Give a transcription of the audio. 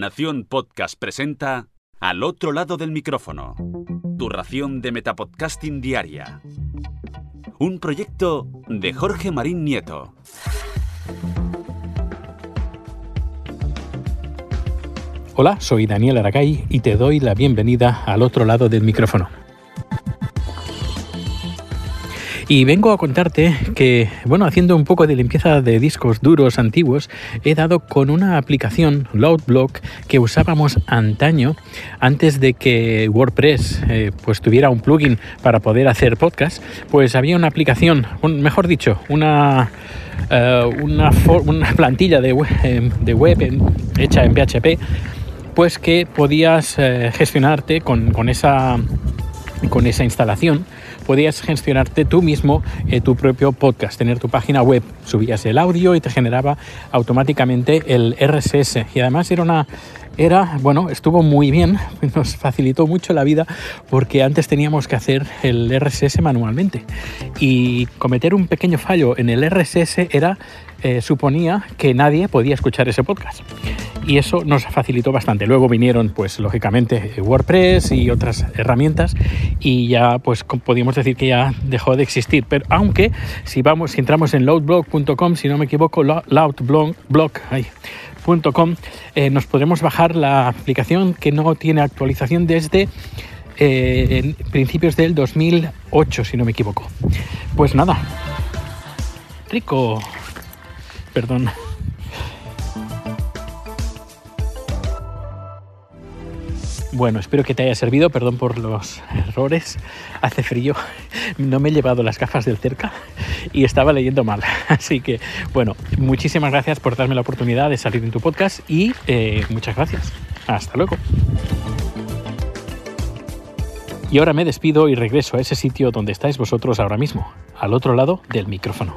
Nación Podcast presenta Al otro lado del micrófono. Tu ración de Metapodcasting Diaria. Un proyecto de Jorge Marín Nieto. Hola, soy Daniel Aragay y te doy la bienvenida al otro lado del micrófono. Y vengo a contarte que, bueno, haciendo un poco de limpieza de discos duros antiguos, he dado con una aplicación, Loudblock, que usábamos antaño, antes de que WordPress eh, pues tuviera un plugin para poder hacer podcast, pues había una aplicación, mejor dicho, una, eh, una, plantilla de web, em, de web hecha en PHP, pues que podías eh, gestionarte con, con esa con esa instalación podías gestionarte tú mismo eh, tu propio podcast, tener tu página web, subías el audio y te generaba automáticamente el RSS. Y además era una era, bueno, estuvo muy bien, nos facilitó mucho la vida porque antes teníamos que hacer el RSS manualmente. Y cometer un pequeño fallo en el RSS era eh, suponía que nadie podía escuchar ese podcast y eso nos facilitó bastante. Luego vinieron, pues lógicamente, WordPress y otras herramientas y ya, pues podíamos decir que ya dejó de existir. Pero aunque si vamos, si entramos en loudblog.com, si no me equivoco, loudblog.com, eh, nos podremos bajar la aplicación que no tiene actualización desde eh, principios del 2008, si no me equivoco. Pues nada, rico. Perdón. Bueno, espero que te haya servido, perdón por los errores. Hace frío, no me he llevado las gafas del cerca y estaba leyendo mal. Así que, bueno, muchísimas gracias por darme la oportunidad de salir en tu podcast y eh, muchas gracias. Hasta luego. Y ahora me despido y regreso a ese sitio donde estáis vosotros ahora mismo, al otro lado del micrófono.